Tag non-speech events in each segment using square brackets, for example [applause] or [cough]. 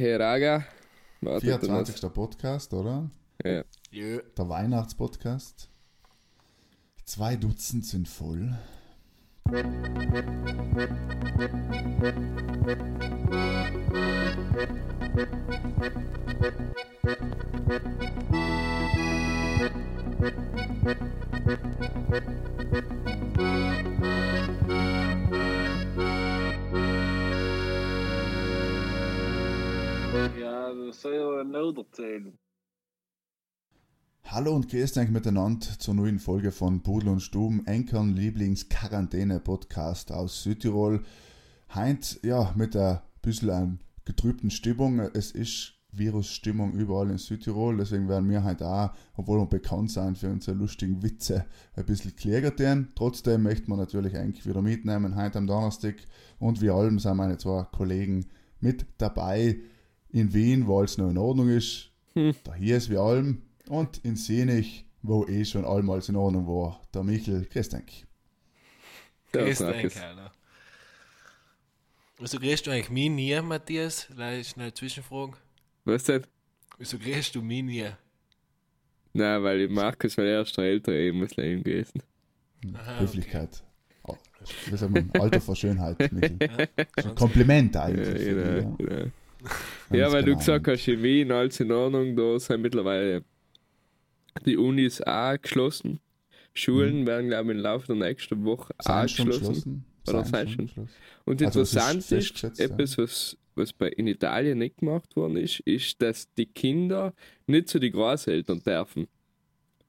Raga. 24. Podcast, oder? Ja. Ja. Der Weihnachtspodcast. Zwei Dutzend sind voll. Ja, das soll ja noch erzählen. Hallo und grüßt euch miteinander zur neuen Folge von Pudel und Stuben, Enkern Lieblings-Quarantäne-Podcast aus Südtirol. Heint, ja, mit ein bisschen einer getrübten Stimmung. Es ist Virusstimmung überall in Südtirol, deswegen werden wir heute auch, obwohl wir bekannt sind für unsere lustigen Witze, ein bisschen klägern. Trotzdem möchten wir natürlich eigentlich wieder mitnehmen, heute am Donnerstag. Und wie allem sind meine zwei Kollegen mit dabei in Wien, wo alles noch in Ordnung ist. Da hier ist wie allem. Und in Senich, wo eh schon allmals in Ordnung war, der Michel. Grüß dich. Grüß dich. Wieso grüßt du eigentlich mich nie, Matthias? Gleich schnell Zwischenfrage. Was denn? Wieso grüßt du mich nie? Nein, weil ich Markus, weil er ist der Ältere, ich muss leben gewesen. Aha, Höflichkeit. Oh, Wie sagt man? Alter vor Schönheit, Michel. Das ist ein Kompliment Ja, eigentlich. für genau, dich, genau. Ja, weil du genau. gesagt hast, Wien alles in Ordnung, da sind mittlerweile die Unis auch geschlossen. Schulen werden, glaube ich, im Laufe der nächsten Woche auch Sind schon geschlossen. Oder Sind schon geschlossen? Und Also es ist interessant ist, festgesetzt, ja. etwas, was, was bei, in Italien nicht gemacht worden ist, ist, dass die Kinder nicht zu den Großeltern dürfen.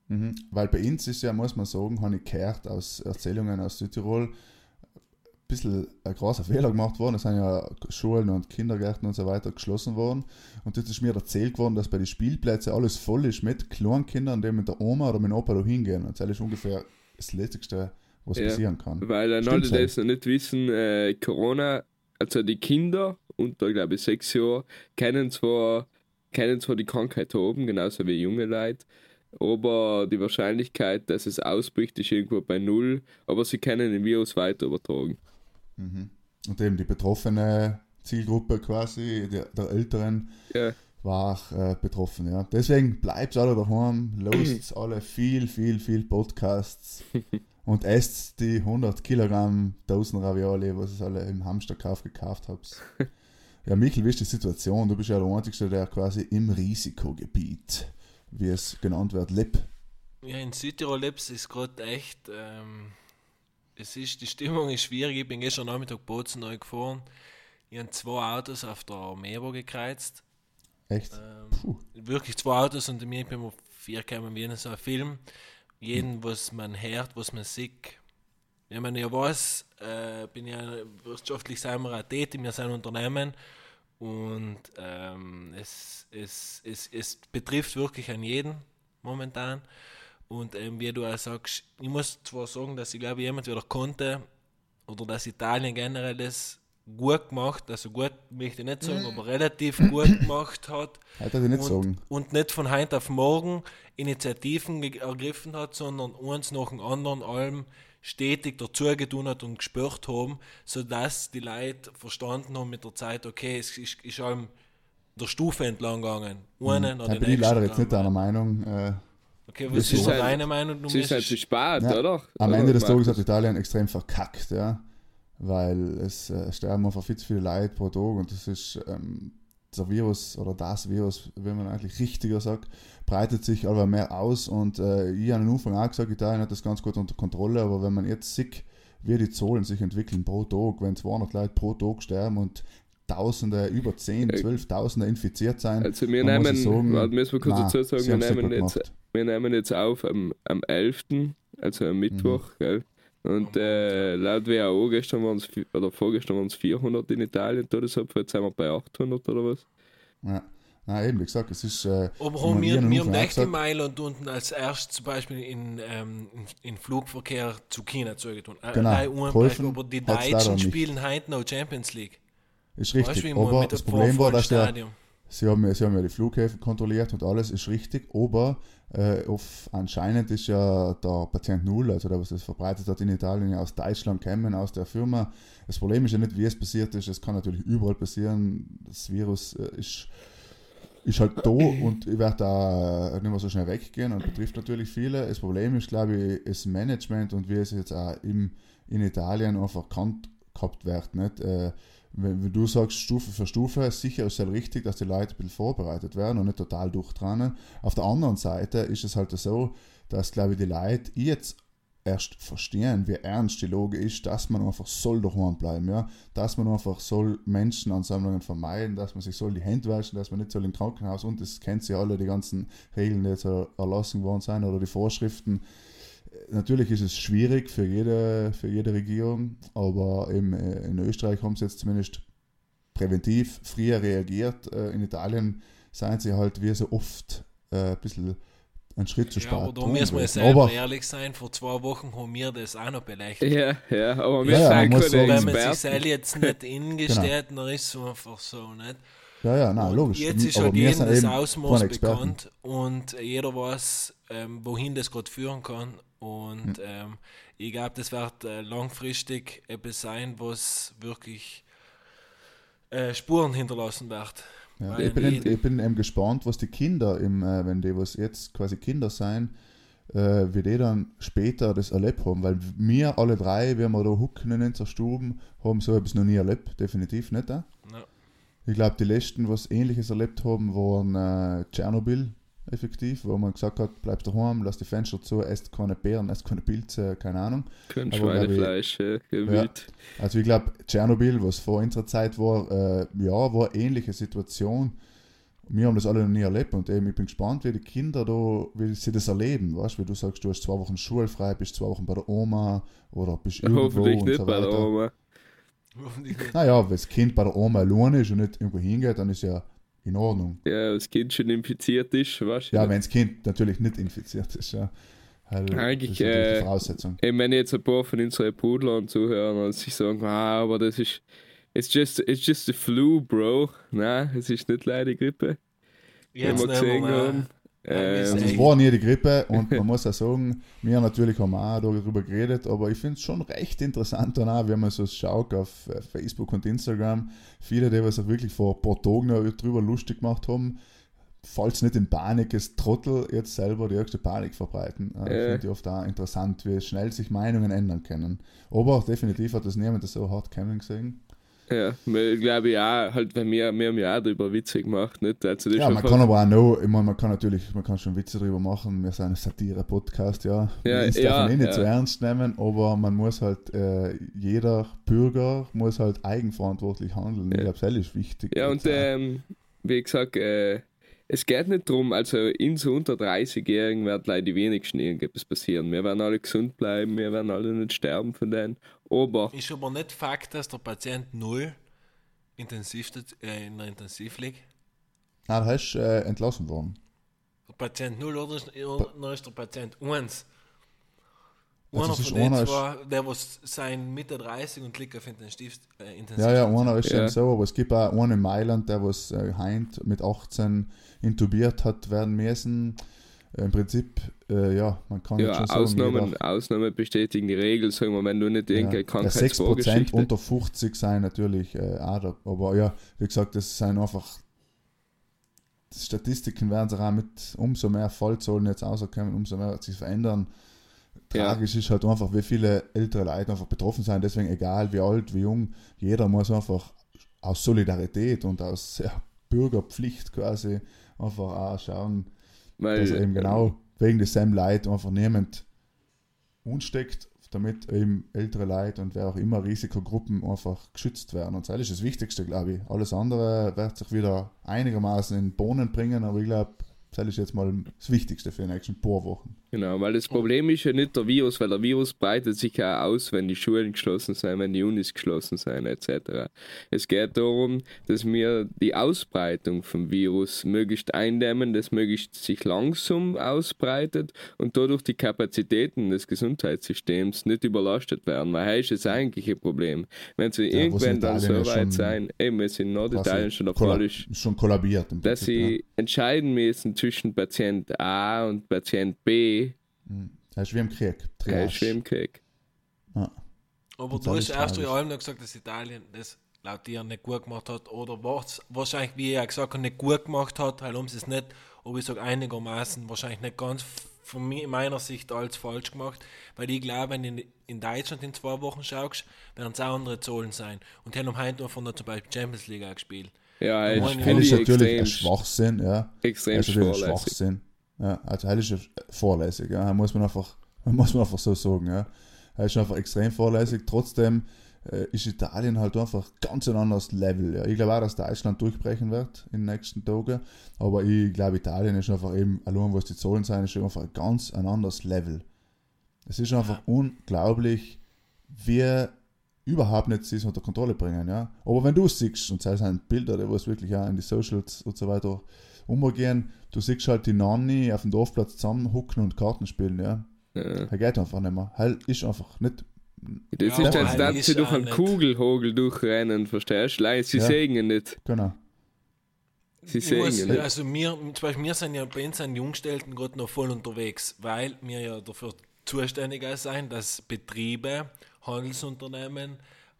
Mhm. Weil bei uns ist ja, muss man sagen, habe ich gehört aus Erzählungen aus Südtirol, bisschen ein großer Fehler gemacht worden. Es sind ja Schulen und Kindergärten und so weiter geschlossen worden. Und jetzt ist mir erzählt worden, dass bei den Spielplätzen alles voll ist mit kleinen Kindern, die mit der Oma oder mit dem Opa da hingehen. Und das ist ungefähr das Letzte, was Ja. passieren kann. Weil dann alle, die es noch nicht wissen, äh, Corona, also die Kinder unter, glaube ich, sechs Jahren, können zwar, können zwar die Krankheit haben, genauso wie junge Leute, aber die Wahrscheinlichkeit, dass es ausbricht, ist irgendwo bei null, aber sie können den Virus weiter übertragen. Mhm. Und eben die betroffene Zielgruppe quasi, der, der Älteren, Ja, war auch äh, betroffen. Ja. Deswegen bleibt alle daheim, lost [clears throat] alle viel, viel, viel Podcasts [laughs] und esst die 100 Kilogramm Dosen Ravioli, was ihr alle im Hamsterkauf gekauft habt. [laughs] Ja, Michael, wie ist die Situation? Du bist ja der Einzige, der quasi im Risikogebiet, wie es genannt wird, lebt. Ja, in Südtirol lebst ist gerade echt. Ähm, es ist, die Stimmung ist schwierig. Ich bin gestern Nachmittag Bozen neu gefahren. Ich habe zwei Autos auf der Mebo gekreuzt. Echt? Ähm, wirklich zwei Autos und mir bin mir vier gekommen wie in so einem Film. Jeden, was man hört, was man sieht. Wenn man ja weiß, äh, bin ja wirtschaftlich sind wir tätig, wir sind ein Unternehmen und ähm, es, es, es, es betrifft wirklich an jeden momentan. Und ähm, wie du auch sagst, ich muss zwar sagen, dass ich glaube, jemand wieder konnte oder dass Italien generell das gut gemacht, also gut möchte ich nicht sagen, aber relativ gut [clears throat] gemacht hat ich nicht und, sagen. und nicht von heute auf morgen Initiativen ergriffen hat, sondern uns nach dem anderen allem stetig dazu getan hat und gespürt haben, sodass die Leute verstanden haben mit der Zeit, okay, es ist, ist allem der Stufe entlang gegangen. Einen Da oder die bin ich leider jetzt nicht deiner Meinung. Äh, Okay, Das was ist halt- deine Meinung? Du es ist halt spät, Ja, oder? Am Ende des Tages hat Italien extrem verkackt, ja. Weil es äh, sterben einfach viel zu viele Leute pro Tag und das ist ähm, der Virus oder das Virus, wenn man eigentlich richtiger sagt, breitet sich aber mehr aus und äh, ich habe am Anfang auch gesagt, Italien hat das ganz gut unter Kontrolle, aber wenn man jetzt sieht, wie die Zahlen sich entwickeln pro Tag, wenn 200 Leute pro Tag sterben und Tausende, über 10, Äh, 12.000 infiziert sein, Also wir dann muss nehmen, ich sagen, müssen wir kurz nein, dazu sagen, wir nehmen, jetzt, gemacht. Wir nehmen jetzt auf am, am 11., also am Mittwoch, Mhm. gell? Und äh, laut WHO gestern waren es, oder vorgestern waren es 400 in Italien Todesopfer, jetzt sind wir bei 800 oder was? Ja. Nein, eben, wie gesagt, es ist. Äh, Aber haben wir, wir haben echt in Mailand unten als erstes zum Beispiel in, ähm, in, in Flugverkehr zu China zugetan. Äh, Genau, ein Beispiel, aber die Deutschen nicht. spielen heute noch Champions League. Ist Weißt richtig. man aber das dem Problem war, dass der, Stadion. Sie haben, ja- sie haben ja die Flughäfen kontrolliert und alles ist richtig, aber äh, auf, anscheinend ist ja der Patient Null, also der, was das verbreitet hat in Italien, ja aus Deutschland gekommen, aus der Firma. Das Problem ist ja nicht, wie es passiert ist, es kann natürlich überall passieren. Das Virus äh, ist, ist halt da und ich werde da nicht mehr so schnell weggehen und betrifft natürlich viele. Das Problem ist, glaube ich, das Management und wie es jetzt auch im, in Italien einfach erkannt gehabt wird. Nicht? Äh, wenn, wenn du sagst, Stufe für Stufe, sicher ist es halt richtig, dass die Leute ein bisschen vorbereitet werden und nicht total durchtrennen. Auf der anderen Seite ist es halt so, dass, glaube ich, die Leute jetzt erst verstehen, wie ernst die Lage ist, dass man einfach soll daheim bleiben, ja, dass man einfach soll Menschenansammlungen vermeiden, dass man sich soll die Hände waschen, dass man nicht soll im Krankenhaus und das kennt sie alle, die ganzen Regeln, die jetzt erlassen worden sind oder die Vorschriften. Natürlich ist es schwierig für jede, für jede Regierung, aber eben äh, in Österreich haben sie jetzt zumindest präventiv früher reagiert. Äh, In Italien seien sie halt wie so oft äh, ein bisschen einen Schritt zu Ja, spät. aber da müssen wir selber aber, ehrlich sein, vor zwei Wochen haben wir das auch noch beleuchtet. Ja, ja, aber wir Ja, ja, sind keine sagen- Wenn man sich selber jetzt nicht [laughs] ingesteht, dann ist es einfach so, nicht? ja, ja, nein, Und logisch. Jetzt ist aber halt jedem das Ausmaß bekannt und jeder weiß, ähm, wohin das gerade führen kann. Und Hm. ähm, ich glaube, das wird äh, langfristig etwas sein, was wirklich äh, Spuren hinterlassen wird. Ja, ich, bin, ich bin eben gespannt, was die Kinder, im, äh, wenn die was jetzt quasi Kinder sein, äh, wie die dann später das erlebt haben. Weil wir alle drei, wenn wir da hucken in unserer Stube, haben so etwas noch nie erlebt, definitiv nicht. Äh? Ja. Ich glaube, die letzten, was ähnliches erlebt haben, waren äh, Tschernobyl effektiv, wo man gesagt hat, bleib daheim, lass die Fenster zu, esst keine Beeren, esst keine Pilze, keine Ahnung. Kein Aber ich- Schweinefleisch, äh, Gemüt. Also ich glaube, Tschernobyl, was vor unserer Zeit war, äh, ja, war eine ähnliche Situation. Wir haben das alle noch nie erlebt und eben, ich bin gespannt, wie die Kinder da, wie sie das erleben, weißt du, wie du sagst, du hast zwei Wochen schulfrei, bist zwei Wochen bei der Oma oder bist irgendwo Hoffentlich und nicht so bei der weiter. Oma. Naja, wenn das Kind bei der Oma alleine ist und nicht irgendwo hingeht, dann ist ja in Ordnung. Ja, das Kind schon infiziert ist, weißt du. Ja, wenn das Kind natürlich nicht infiziert ist, ja. Weil Eigentlich, das ist natürlich äh, Voraussetzung. Ich meine jetzt ein paar von unseren Brudlern zuhören und sich sagen, ah, aber das ist, it's just, it's just the flu, bro. Nein, es ist nicht leider die Grippe. Jetzt wir nehmen gesehen wir haben. Ähm, es war nie die Grippe und man [laughs] muss auch sagen, wir natürlich haben auch darüber geredet, aber ich finde es schon recht interessant dann auch, wenn man so schaut auf äh, Facebook und Instagram, viele, die was auch wirklich vor ein paar Tagen noch drüber lustig gemacht haben, falls nicht in Panik ist, Trottel jetzt selber die höchste Panik verbreiten. Äh, Ja. Finde ich oft auch interessant, wie schnell sich Meinungen ändern können. Aber definitiv hat das niemand so hart kommen gesehen. Ja, ich glaube ja, halt, weil wir, wir haben ja auch darüber Witze gemacht, nicht? Also Ja, man kann aber auch noch, ich meine, man kann natürlich, man kann schon Witze drüber machen, wir sind ein Satire-Podcast, ja. Ja, das ja, darf man eh nicht ja. so ernst nehmen, aber man muss halt, äh, jeder Bürger muss halt eigenverantwortlich handeln. Ich Ja. glaube, das ist wichtig. Ja, und auch. ähm, wie gesagt, äh, es geht nicht darum, also in so unter 30-Jährigen wird leider die wenigsten irgendetwas passieren. Wir werden alle gesund bleiben, wir werden alle nicht sterben von denen. Aber, Ist aber nicht Fakt, dass der Patient 0 intensiv, äh, in der Intensiv liegt. Nein, da ist äh, entlassen worden. Der Patient 0 oder ist, oder ist der Patient 1? Also Einer von den einer ist- zwei, der was sein Mitte 30 und liegt auf Intensiv, äh, Intensiv Ja, ja, einer ist Ja. eben so, aber es gibt auch einen in Mailand, der was äh, heint mit 18 intubiert hat werden müssen. Im Prinzip, äh, ja, man kann ja, schon sagen, Ausnahmen, jeder- Ausnahmen bestätigen die Regel, sagen wir, wenn du nicht irgendeine Ja, 6% Krankheitsvorgeschichte... unter 50 sein natürlich äh, auch da. Aber ja, wie gesagt, das sind einfach. Die Statistiken werden sich auch mit umso mehr Fallzahlen jetzt rauskommen, umso mehr sich verändern. Ja. Tragisch ist halt einfach, wie viele ältere Leute einfach betroffen sind. Deswegen, egal wie alt, wie jung, jeder muss einfach aus Solidarität und aus ja, Bürgerpflicht quasi einfach auch schauen, weil, dass eben genau wegen des Sam Leid einfach niemand unsteckt, damit eben ältere Leute und wer auch immer Risikogruppen einfach geschützt werden. Und das ist das Wichtigste, glaube ich. Alles andere wird sich wieder einigermaßen in Bohnen bringen, aber ich glaube, Das ist jetzt mal das Wichtigste für die nächsten paar Wochen. Genau, weil das Problem ist ja nicht der Virus, weil der Virus breitet sich ja aus, wenn die Schulen geschlossen sind, wenn die Unis geschlossen sind, etc. Es geht darum, dass wir die Ausbreitung vom Virus möglichst eindämmen, das möglichst sich langsam ausbreitet und dadurch die Kapazitäten des Gesundheitssystems nicht überlastet werden, weil das ist das eigentliche Problem. Wenn sie Ja, irgendwann dann so weit sein, eben, es in Norditalien schon schon kollabiert. Dass sie entscheiden müssen zwischen Patient A und Patient B, ja. Das ist wie im Krieg. der ist wie im Krieg. Ja. Aber Und du hast erst in allem noch gesagt, dass Italien das laut dir nicht gut gemacht hat oder was wahrscheinlich, wie er gesagt hat, nicht gut gemacht hat, weil sie es nicht, aber ich sage einigermaßen, wahrscheinlich nicht ganz von mir, meiner Sicht alles falsch gemacht, weil ich glaube, wenn du in, Deutschland in zwei Wochen schaust, werden es auch andere Zahlen sein. Und die haben heute noch von der zum Beispiel Champions League gespielt. Ja, ich meine, finde ich ist natürlich ein Schwachsinn, ja. extrem Das ist natürlich ein. Schwachsinn. Ja, also das ist vorlässig, ja. Muss man einfach, [laughs] muss man einfach so sagen, ja. Er ist einfach extrem vorlässig. Trotzdem äh, ist Italien halt einfach ganz ein anderes Level. Ja. Ich glaube auch, dass Deutschland durchbrechen wird in den nächsten Tagen. Aber ich glaube, Italien ist einfach eben, allein was die Zahlen sind, ist einfach ein ganz ein anderes Level. Es ist einfach unglaublich, wie überhaupt nicht sie es unter Kontrolle bringen. Ja. Aber wenn du es siehst, und das sind Bilder, die was wirklich auch in die Socials und so weiter umgehen, du siehst halt die Nanny auf dem Dorfplatz zusammenhucken und Karten spielen, ja. Ja. Er geht einfach nicht mehr. Halt ist einfach nicht. Das Ja, ist, als dass sie durch einen nicht- Kugelhogel durchrennen, verstehst du? Nein, Sie Ja. sehen ihn nicht. Genau. Sie sehen muss, ihn nicht. also wir, zum Beispiel wir sind ja bei uns sind Jungstellten gerade noch voll unterwegs, weil wir ja dafür zuständig sein, dass Betriebe, Handelsunternehmen,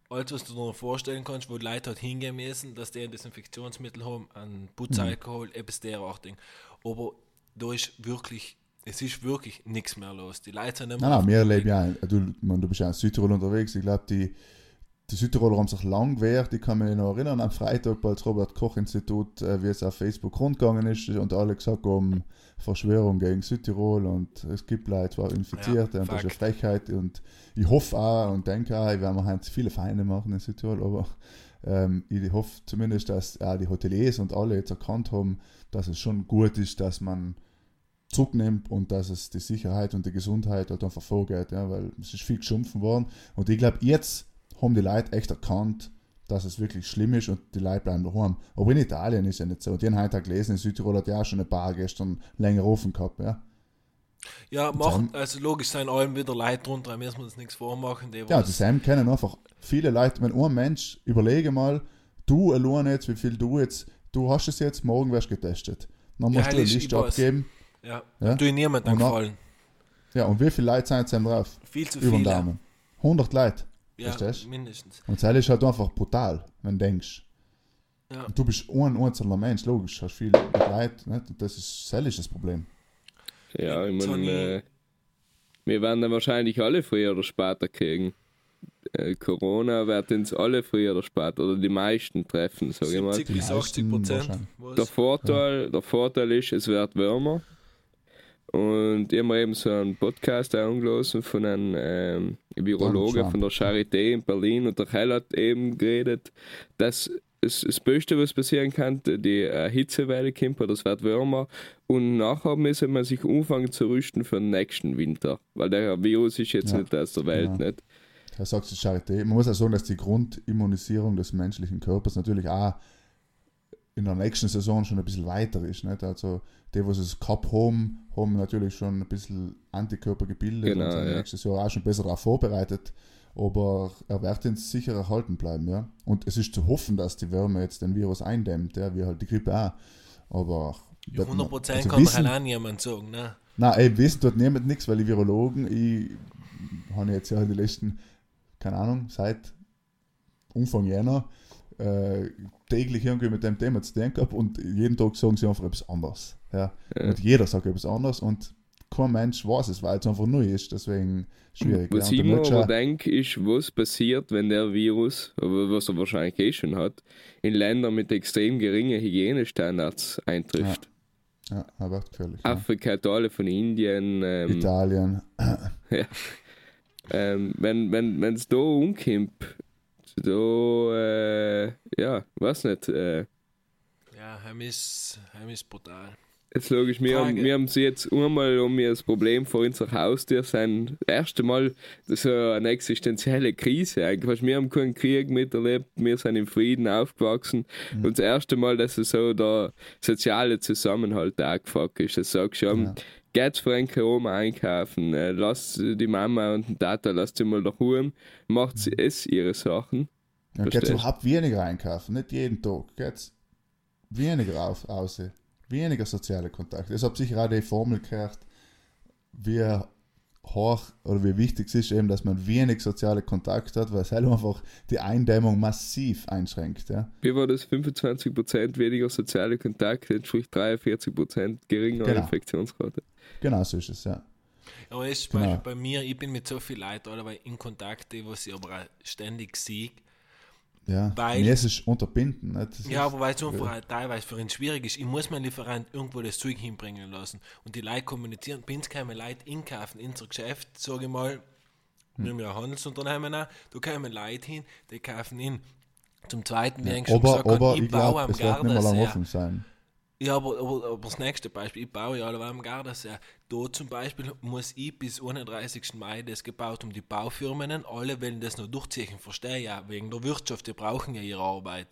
alles was du dir noch vorstellen kannst, wo die Leute halt hingehen müssen, dass die ein Desinfektionsmittel haben, ein Putzalkohol, etwas derartig. Aber da ist wirklich, es ist wirklich nichts mehr los. Die Leute sind mehr Nein, nein, wir leben ja, du, man, du bist ja in Südtirol unterwegs. Ich glaube, die, die Südtiroler haben sich lang gewehrt. Ich kann mich noch erinnern, am Freitag, als Robert-Koch-Institut, äh, wie es auf Facebook rundgegangen ist und alle gesagt haben, Verschwörung gegen Südtirol und es gibt Leute, zwar Infizierte Ja, und das ist eine. Frechheit und ich hoffe auch und denke auch, ich werde mir halt viele Feinde machen in Südtirol, aber ähm, ich hoffe zumindest, dass auch die Hoteliers und alle jetzt erkannt haben, dass es schon gut ist, dass man zurücknimmt und dass es die Sicherheit und die Gesundheit halt einfach vorgeht, ja, weil es ist viel geschumpfen worden und ich glaube, jetzt haben die Leute echt erkannt, dass es wirklich schlimm ist und die Leute bleiben daheim. Aber in Italien ist ja nicht so. Die haben heute auch gelesen, in Südtirol hat ja auch schon ein paar gestern länger offen gehabt, ja. Ja, machen, also logisch sind allem wieder Leute drunter, müssen wir uns nichts vormachen. Die Ja, die Sam kennen einfach viele Leute, wenn ein Mensch, überlege mal, du allein jetzt, wie viel du jetzt, du hast es jetzt, morgen wirst du getestet. Dann Ja, musst du eine ich- ich Liste abgeben. ja, Ja. ich niemandem Und gefallen. Ja, und wie viele Leute sind jetzt drauf? Viel zu Über den viele. Daumen. 100 Leute. Ja, Verstehst? mindestens. Und das ist halt einfach brutal, wenn du denkst. Ja. Und du bist ein einzelner Mensch, logisch, hast viel Leute, nicht? Und das ist, das ist das Problem. Ja, ich meine, äh, wir werden dann wahrscheinlich alle früher oder später kriegen. Äh, Corona wird uns alle früher oder später, oder die meisten treffen, sag ich mal. 70 bis Die 80 meisten Prozent. Der Vorteil, der Vorteil ist, es wird wärmer. Und ich habe mir eben so einen Podcast angelassen von einem ähm, Virologen von der Charité in Berlin und der Heil hat eben geredet, dass es, das Beste, was passieren kann, die äh, Hitzewelle kommt, oder es wird wärmer und nachher müssen man sich anfangen zu rüsten für den nächsten Winter, weil der Virus ist jetzt Ja, nicht aus der Welt, genau. nicht? Da sagt die Charité. Man muss auch sagen, dass die Grundimmunisierung des menschlichen Körpers natürlich auch in der nächsten Saison schon ein bisschen weiter ist. Nicht? Also die, was es gehabt haben, haben natürlich schon ein bisschen Antikörper gebildet Genau, und sind ja. nächstes Jahr auch schon besser darauf vorbereitet. Aber er wird uns sicher erhalten bleiben. Ja? Und es ist zu hoffen, dass die Wärme jetzt den Virus eindämmt, ja? wie halt die Grippe auch. Aber Ja, 100 Prozent also kann wissen- allein niemand sagen. Ne? Nein, ey, wissen tut niemand nichts, weil die Virologen, ich habe jetzt ja die letzten, keine Ahnung, seit Anfang Jänner äh, täglich irgendwie mit dem Thema zu tun gehabt und jeden Tag sagen sie einfach etwas anderes. Ja? Ja. Und jeder sagt etwas anderes und kein Mensch weiß es, weil es einfach neu ist, deswegen schwierig. Was ja. ich mir aber denke, ist, was passiert, wenn der Virus, aber was er wahrscheinlich eh schon hat, in Ländern mit extrem geringen Hygienestandards eintrifft. ja, er wird gefährlich. Ja. Afrika, Teile von Indien, ähm, Italien, [laughs] ähm, wenn wenn wenn es da umkommt, da, äh, ja, weiß nicht, äh, Ja, heim ist, heim ist brutal. Jetzt logisch, wir, haben, wir haben sie jetzt einmal um mir das Problem vor unser Haustür sein. Das erste Mal so eine existenzielle Krise eigentlich. Wir haben keinen Krieg miterlebt, wir sind im Frieden aufgewachsen. Mhm. Und das erste Mal, dass es so der soziale Zusammenhalt angefuckt ist. Das sagst du, Ja. Geht's für einen Oma einkaufen, äh, lass die Mama und den Tata, lasst sie mal daheim, macht sie es ihre Sachen. Ja, geht's überhaupt weniger einkaufen, nicht jeden Tag. Geht's weniger auf, aus, weniger soziale Kontakte. Ich habe sicher auch die Formel gehört, wie hoch oder wie wichtig es ist eben, dass man wenig soziale Kontakte hat, weil es halt einfach die Eindämmung massiv einschränkt. Ja. Wie war das? 25% weniger soziale Kontakte, entspricht 43% geringer Genau. Infektionsrate. Genau so ist es, ja. Aber es ist Genau. Bei mir, ich bin mit so vielen Leuten allebei in Kontakt, die ich aber ständig sehe. ja. Weil- ist es unterbinden. Das Ja, aber weil es einfach auch teilweise für ihn schwierig ist. Ich muss meinen Lieferant irgendwo das Zeug hinbringen lassen. Und die Leute kommunizieren. Bin es keine Leute inkaufen, in unser Geschäft, sage ich mal, Hm. nehmen wir ein Handelsunternehmen an, da kommen Leute hin, die kaufen in. Zum Zweiten, wie ich schon aber gesagt habe, aber ich, ich baue glaube, am es wird nicht mehr lange offen sein. Ja, aber, aber, aber das nächste Beispiel, ich baue ja alle am Gardasee. Da zum Beispiel muss ich bis 31. Mai das gebaut um die Baufirmen. Alle wollen das noch durchziehen, verstehe ja, wegen der Wirtschaft, die brauchen ja ihre Arbeit.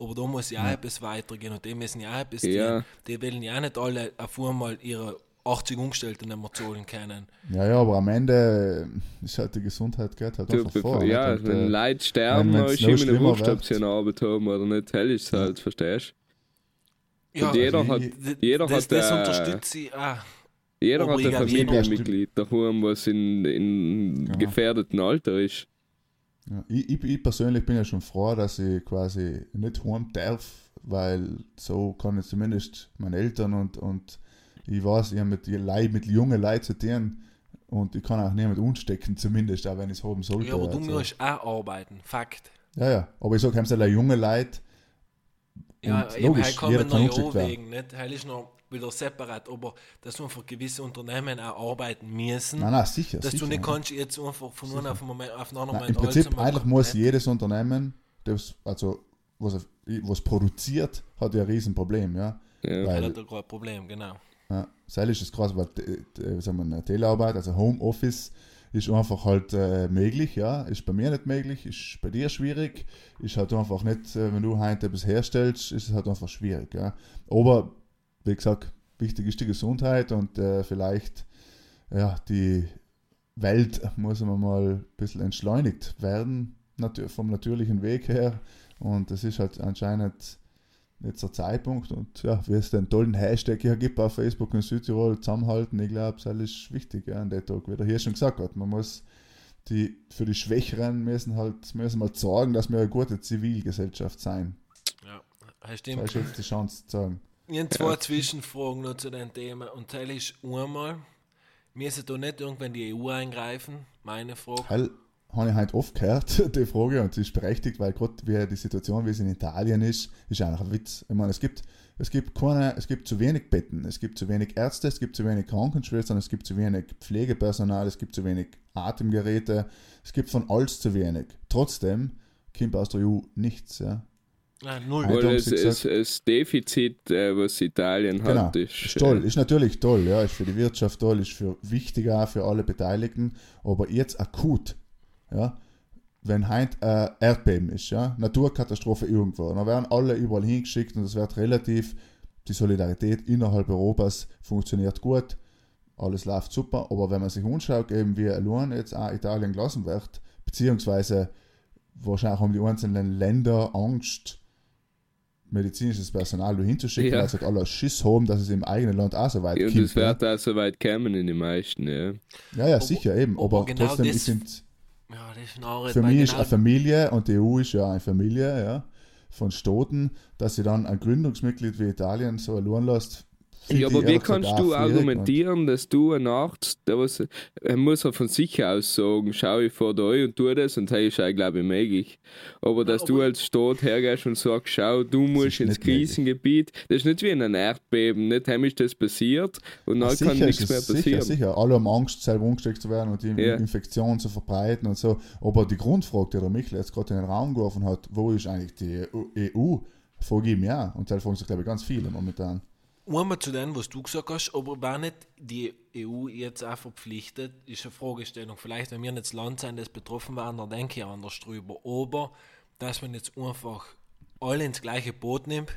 Aber da muss ja auch etwas weitergehen und die müssen ja auch etwas Ja. tun. Die wollen ja nicht alle auf einmal ihre 80 Angestellten nicht mehr zahlen können. Ja, ja, aber am Ende ist halt die Gesundheit geht halt Du, einfach vor. ja? Und, wenn äh, Leute sterben, wenn- ist immer eine eine Arbeit haben oder nicht. Hell ist es halt, verstehst du? Ja, Und jeder hat, jeder das, hat, das äh, unterstütze ich auch. jeder hat ein Familienmitglied daheim, was in, in Genau. gefährdeten Alter ist. Ja, ich, ich, ich persönlich bin ja schon froh, dass ich quasi nicht heim darf, weil so kann ich zumindest meine Eltern und, und ich weiß, ich habe mit, Leid, mit jungen Leuten zu tun und ich kann auch niemand unstecken, zumindest, auch wenn ich es haben sollte. Ja, aber du also. musst auch arbeiten, Fakt. ja, ja, aber ich sage, haben sie alle junge Leute Ja, und eben, logisch, jeder kann werden. anwägen, nicht? Heil ist noch wieder separat, aber dass einfach gewisse Unternehmen auch arbeiten müssen, Nein, nein, sicher. dass sicher, du nicht ja. kannst jetzt einfach von einem auf Moment auf den anderen Nein, Im Moment Prinzip, alles einmal eigentlich muss jedes Unternehmen, das, also, was, was produziert, hat ja ein Riesenproblem, ja. Ja. Ja, Weil das gerade ein Problem, genau. Ja, ist das krass, weil äh, sagen wir, eine Telearbeit, also Homeoffice, ist einfach halt äh, möglich, ja. Ist bei mir nicht möglich, ist bei dir schwierig, ist halt einfach nicht, äh, wenn du heute etwas herstellst, ist es halt einfach schwierig, ja. Aber, wie gesagt, wichtig ist die Gesundheit und äh, vielleicht, ja, die Welt muss immer mal ein bisschen entschleunigt werden, natür vom natürlichen Weg her. Und das ist halt anscheinend jetzt der Zeitpunkt und ja, wie es den tollen Hashtag hier gibt auf Facebook in Südtirol zusammenhalten, ich glaube, das ist wichtig ja, an der Tag, wie der hier schon gesagt hat. Man muss die für die Schwächeren müssen halt müssen mal sorgen, dass wir eine gute Zivilgesellschaft sein. Ja, das Das stimmt. ist jetzt die Chance zu sagen. Ich habe zwei Zwischenfragen noch zu dem Thema. Und das ist einmal, müssen da nicht irgendwann die EU eingreifen? Meine Frage. Weil habe ich heute oft gehört, [laughs] die Frage, und sie ist berechtigt, weil gerade wie die Situation, wie es in Italien ist, ist einfach ein Witz. Ich meine, es gibt, es gibt keine, es gibt zu wenig Betten, es gibt zu wenig Ärzte, es gibt zu wenig Krankenschwestern, es gibt zu wenig Pflegepersonal, es gibt zu wenig Atemgeräte, es gibt von alles zu wenig. Trotzdem kommt aus der EU nichts. Ja. Ah, null. Weil es, es, es Defizit, äh, was Italien Genau, hat, ist, ist toll, äh, ist natürlich toll, ja, ist für die Wirtschaft toll, ist für wichtig auch für alle Beteiligten, aber jetzt akut, ja, wenn heute äh, Erdbeben ist, ja, Naturkatastrophe irgendwo, dann werden alle überall hingeschickt und es wird relativ, die Solidarität innerhalb Europas funktioniert gut, alles läuft super, aber wenn man sich anschaut, eben wie allein jetzt auch Italien gelassen wird, beziehungsweise wahrscheinlich haben die einzelnen Länder Angst, medizinisches Personal hinzuschicken, Ja. weil sie halt alle Schiss haben, dass es im eigenen Land auch so weit und kommt. es wird auch so weit kommen in den meisten, ja. ja, ja, sicher eben, aber aber, genau trotzdem, ich das- finde, Ja, das ist ein anderes, für mich ist eine Familie und die EU ist ja eine Familie, ja, von Staaten, dass sie dann ein Gründungsmitglied wie Italien so allein lässt. Ja, aber wie kannst du schwierig und- argumentieren, dass du ein Arzt, der was, er muss er von sich aus sagen, schau ich vor dir und tu das und das ist auch, glaube ich, möglich. Aber dass du aber- als Staat hergehst und sagst, schau, du musst ins. Krisengebiet, das ist nicht wie in einem Erdbeben, nicht heim ist das passiert und dann Sicher kann nichts mehr Sicher, passieren. sicher. Alle haben Angst, selber angesteckt zu werden und die Ja. Infektion zu verbreiten und so. Aber die Grundfrage, die der Michel jetzt gerade in den Raum geworfen hat, wo ist eigentlich die EU? Frage ich mir auch. Und da fragen sich, glaube ich, ganz viele momentan. Einmal zu dem, was du gesagt hast, aber war nicht die EU jetzt auch verpflichtet, ist eine Fragestellung. Vielleicht, wenn wir nicht das Land sein, das betroffen waren, dann denke ich anders drüber. Aber, dass man jetzt einfach alle ins gleiche Boot nimmt,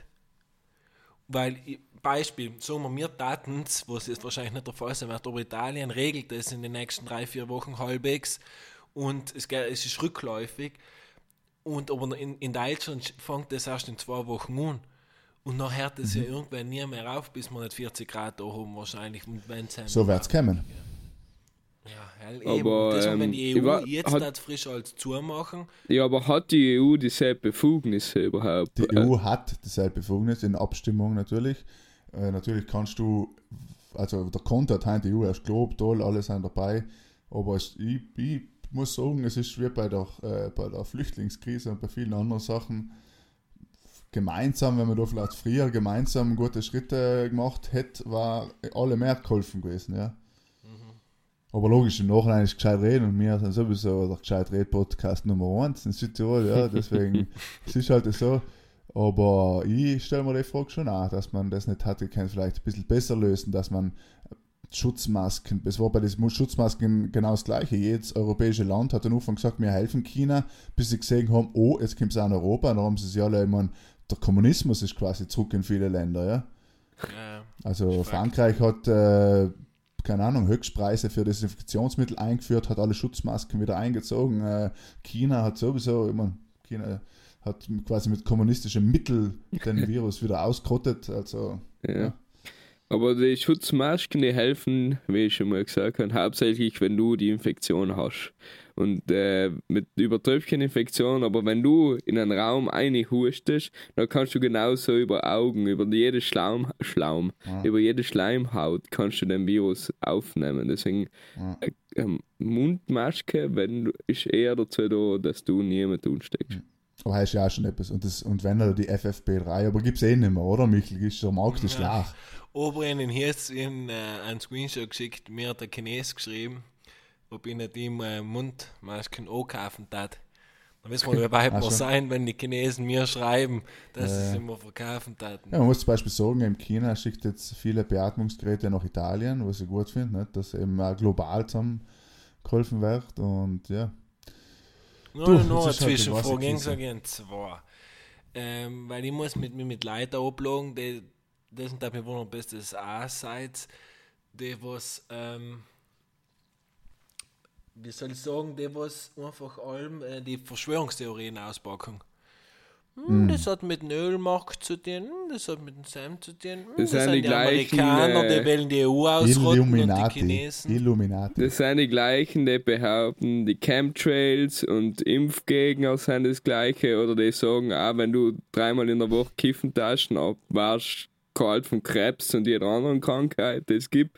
weil, Beispiel, sagen wir, wir taten was jetzt wahrscheinlich nicht der Fall sein wird, aber Italien regelt das in den nächsten drei, vier Wochen halbwegs und es, es ist rückläufig. Und aber in, in Deutschland fängt das erst in zwei Wochen an. Und nachher hört es ja Mhm. irgendwann nie mehr auf, bis wir nicht 40 Grad da haben wahrscheinlich. Und wenn es So wird es kommen. Ja, hell, Aber, eben. Deswegen, wenn die EU war- jetzt hat- das frisch als zumachen, Ja, aber hat die EU dieselbe Befugnisse überhaupt? Die Äh, EU hat dieselbe Befugnis in Abstimmung natürlich. Äh, natürlich kannst du, also der Konto hat die EU erst gelobt, toll, alle sind dabei. Aber es, ich, ich muss sagen, es ist wie bei der, äh, bei der Flüchtlingskrise und bei vielen anderen Sachen gemeinsam, wenn man da vielleicht früher gemeinsam gute Schritte gemacht hätte, war alle mehr geholfen gewesen, ja. Aber logisch, im Nachhinein ist gescheit reden und wir sind sowieso der gescheit red Podcast Nummer 1 in Südtirol, ja, [laughs] deswegen, es ist halt so. Aber ich stelle mir die Frage schon auch, dass man das nicht hatte, kann vielleicht ein bisschen besser lösen, dass man Schutzmasken, es war bei diesen Schutzmasken genau das gleiche. Jedes europäische Land hat am Anfang gesagt, wir helfen China, bis sie gesehen haben, oh, jetzt kommt es auch in Europa, und dann haben sie sich alle, meine, der Kommunismus ist quasi zurück in viele Länder, ja. ja, Also. Frankreich hat, äh, keine Ahnung, Höchstpreise für Desinfektionsmittel eingeführt, hat alle Schutzmasken wieder eingezogen. Äh, China hat sowieso, ich meine, China hat quasi mit kommunistischen Mitteln den [laughs] Virus wieder ausgerottet. Also Ja. Aber die Schutzmasken, die helfen, wie ich schon mal gesagt habe, hauptsächlich, wenn du die Infektion hast. Und äh, mit Übertröpfcheninfektion, aber wenn du in einen Raum einhustest, dann kannst du genauso über Augen, über jede Schlaum, Schlaum Ja. über jede Schleimhaut kannst du den Virus aufnehmen. Deswegen Ja. äh, ähm, Mundmaske, wenn du, ist eher dazu da, dass du niemand ansteckst. aber heißt ja auch schon etwas. Und, das, und wenn er die FFP3, aber gibt es eh nicht mehr, oder Michel? Ist der Markt ist Ja. Aber ihnen hier jetzt in, äh, einen Screenshot geschickt, mir hat der Chines geschrieben, ob ich nicht äh, Mundmasken ankaufen tat. Dann wissen wir, wie weit wir sein, wenn die Chinesen mir schreiben, dass sie ja. es immer verkaufen taten. Ja, man muss zum Beispiel sagen, in China schickt jetzt viele Beatmungsgeräte nach Italien, was ich gut finde, dass eben auch global zusammen geholfen wird. Und ja, Nur Du, noch eine halt Zwischenfrage, ich sage Ihnen zwei. Ähm, weil ich muss mit mir mit Leuten ablagen, die, das sind mir wundern, ob es das auch seid, die was, ähm, wie soll ich sagen, die was einfach allem äh, die Verschwörungstheorien auspacken. Hm, Das hat mit dem Ölmarkt zu tun, hm, das hat mit dem Sam zu tun. Hm, Das sind die gleichen, Amerikaner, äh, die wollen die EU ausrotten und die Illuminati. Chinesen. Illuminati. Das sind die gleichen, die behaupten, die Chemtrails und Impfgegner sind das gleiche oder die sagen, ah, wenn du dreimal in der Woche kiffen darfst, dann warst du kalt von Krebs und jeder anderen Krankheit, die es gibt.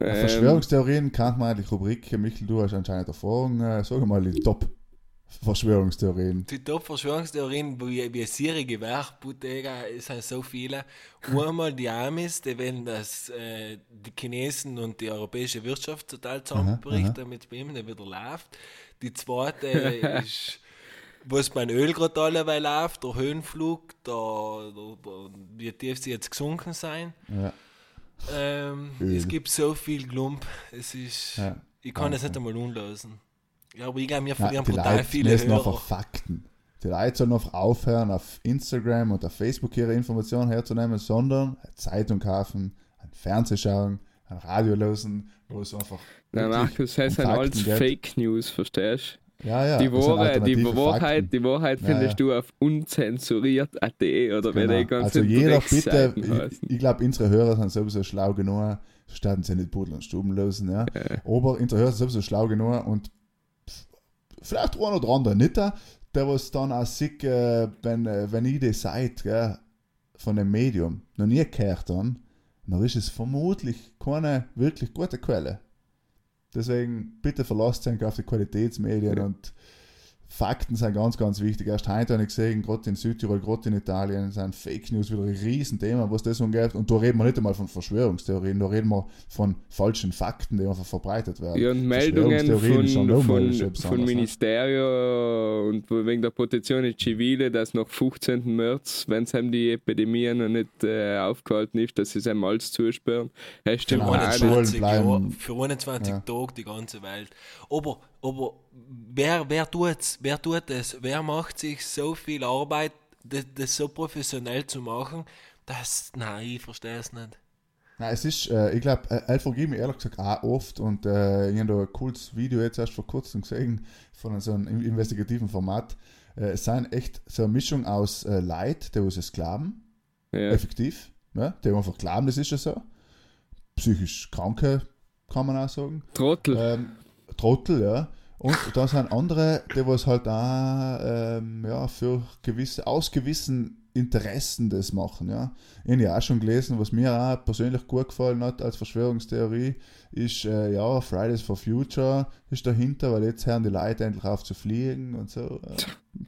Ähm, Verschwörungstheorien kann man eigentlich Rubrik. Michel, du hast anscheinend Erfahrung. Äh, sag mal die Top-Verschwörungstheorien. Die Top-Verschwörungstheorien, wie, wie Siri Gewerb, es sind so viele. Einmal die Amis, die wollen, dass äh, die Chinesen und die europäische Wirtschaft total zusammenbricht, damit es bei ihnen wieder läuft. Die zweite ist, [laughs] was beim Öl gerade alleweil läuft, der Höhenflug, der, der, der, wie tief sie jetzt gesunken sein. Ja, Ähm, es gibt so viel Glump, es ist, ja. ich kann das Wahnsinn. nicht einmal unlösen. Ja, aber ich glaube, wir Nein, verlieren brutal Leute viele lesen Hörer. einfach Fakten. Die Leute sollen einfach aufhören, auf Instagram und auf Facebook ihre Informationen herzunehmen, sondern eine Zeitung kaufen, ein Fernseh schauen, ein Radio lösen, wo es einfach. Wirklich Markus, das um sind alles. Fake News, verstehst Ja, ja. Die, Wahrheit, die, Wahrheit, Fakten. die Wahrheit Ja, findest ja. du auf unzensuriert.at oder Genau. die ganzen Also jeder bitte, ich, ich glaube, unsere Hörer sind sowieso schlau genug, starten sie nicht Pudel und Stuben lösen, ja. Aber unsere Hörer sind sowieso schlau genug und vielleicht ein oder andere nicht, der was dann auch sieht, äh, wenn, äh, wenn ich das seid, gell, von dem Medium noch nie gehört habe, dann ist es vermutlich keine wirklich gute Quelle. Deswegen bitte verlasst euch auf die Qualitätsmedien und Fakten sind ganz, ganz wichtig. Erst heute habe ich gesehen, gerade in Südtirol, gerade in Italien, sind Fake News wieder ein Riesenthema, was das umgeht. Und da reden wir nicht einmal von Verschwörungstheorien, da reden wir von falschen Fakten, die einfach verbreitet werden. Ja, und Meldungen von, von, von ne? Ministerien und wegen der Protezione Civile, dass nach 15. März, wenn es die Epidemie noch nicht äh, aufgehalten ist, dass sie es einmal alles zusperren. Genau. nicht. 21 bleiben. Jahre, für 21 Ja. Tage die ganze Welt. Aber, aber wer, wer tut's? Wer tut das? Wer macht sich so viel Arbeit, das, das so professionell zu machen? Das, nein, ich verstehe es nicht. Nein, es ist, äh, ich glaube, äh, vergebe mich ehrlich gesagt auch oft und äh, ich habe da ein cooles Video jetzt erst vor kurzem gesehen von so einem investigativen Format. Äh, es sind echt so eine Mischung aus äh, Leid, die was es glauben, Ja. effektiv, ne? die einfach glauben, das ist ja so. Psychisch Kranke, kann man auch sagen. Trottel. Ähm, Trottel, ja. Und da sind andere, die was halt auch ähm, ja, für gewisse, aus gewissen Interessen das machen, ja. Ich habe ja auch schon gelesen, was mir auch persönlich gut gefallen hat als Verschwörungstheorie, ist, äh, ja, Fridays for Future ist dahinter, weil jetzt hören die Leute endlich auf zu fliegen und so. Äh,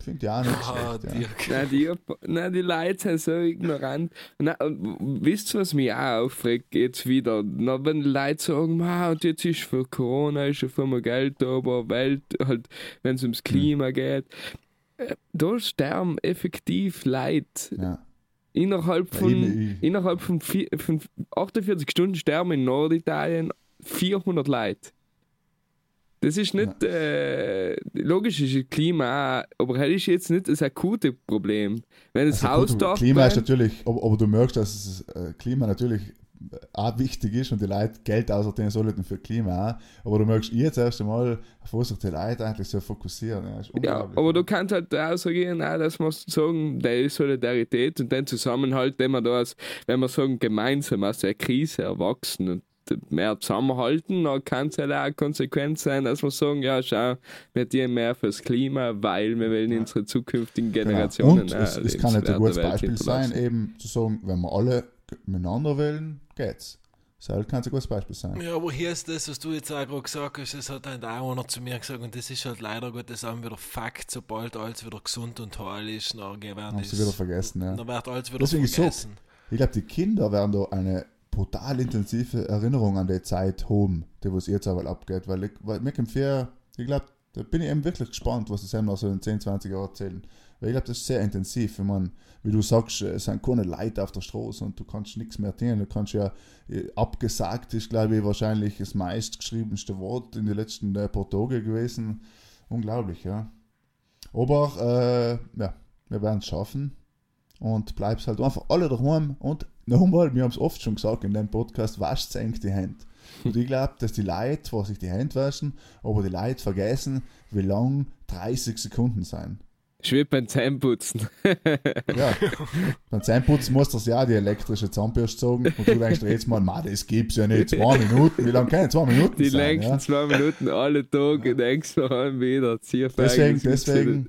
Finde ich auch nicht Ah, schlecht, ja. Nein, die, nein, die Leute sind so ignorant. Nein, und wisst ihr, was mich auch aufregt jetzt wieder? Na, wenn die Leute sagen, "Ma, und jetzt ist für Corona ist schon mal Geld da, aber Welt, halt, wenn es ums Klima geht. Da sterben effektiv Leute. ja. Innerhalb Ja, von, innerhalb von, vier, von 48 Stunden sterben in Norditalien 400 Leute. Das ist nicht, äh, logisch ist das Klima auch, aber das ist jetzt nicht das akute Problem. Wenn das Also Haus dort Klima ist natürlich, aber, aber du merkst, dass das äh, Klima natürlich auch wichtig ist und die Leute Geld ausgeben sollten für Klima auch. Aber du merkst jetzt erst einmal, auf was sich die Leute eigentlich so fokussieren. Ja, ja, aber du kannst halt auch sagen, auch, dass man sagen, der ist Solidarität und den Zusammenhalt, den wir da als, wenn wir sagen, gemeinsam aus der Krise erwachsen und mehr zusammenhalten, dann kann es halt auch eine Konsequenz sein, dass wir sagen, ja, schau, wir dienen mehr fürs Klima, weil wir wollen unsere zukünftigen Genau. Generationen Und auch es, es kann nicht ein gutes Beispiel sein, eben zu sagen, wenn wir alle miteinander wählen, geht's. Das halt kann ein gutes Beispiel sein. Ja, aber hier ist das, was du jetzt auch gerade gesagt hast, das hat halt auch einer zu mir gesagt und das ist halt leider Gottes auch wieder Fakt, sobald alles wieder gesund und heil ist, dann werden Haben sie wieder vergessen, ja. dann wird alles wieder Deswegen ist so. vergessen. Ich glaube, die Kinder werden da eine brutal intensive Erinnerung an die Zeit haben, die was jetzt aber abgeht, weil ich, weil vor, ich glaube, da bin ich eben wirklich gespannt, was sie selber noch so in 10, 20 Jahren erzählen. Weil ich glaube, das ist sehr intensiv, wenn man, wie du sagst, es sind keine Leute auf der Straße und du kannst nichts mehr tun. Du kannst ja, äh, abgesagt ist, glaube ich, wahrscheinlich das meistgeschriebenste Wort in den letzten äh, paar Tagen gewesen. Unglaublich, ja. Aber, äh, ja, wir werden es schaffen und bleibst halt einfach alle daheim und nochmal, wir haben es oft schon gesagt in dem Podcast, wascht eng die Hände. Und ich glaube, dass die Leute zwar sich die Hände waschen, aber die Leute vergessen, wie lang 30 Sekunden sein. Ich will beim Zähneputzen. [laughs] Ja, beim Zahnputzen musst du ja die elektrische Zahnbürste sagen und du denkst dir jetzt mal, ma, das gibt's ja nicht, [laughs] zwei Minuten, wie lange können zwei Minuten Die sein? längsten Ja? zwei Minuten alle Tage, denkst du allem wieder. Deswegen, Zierfeigen, deswegen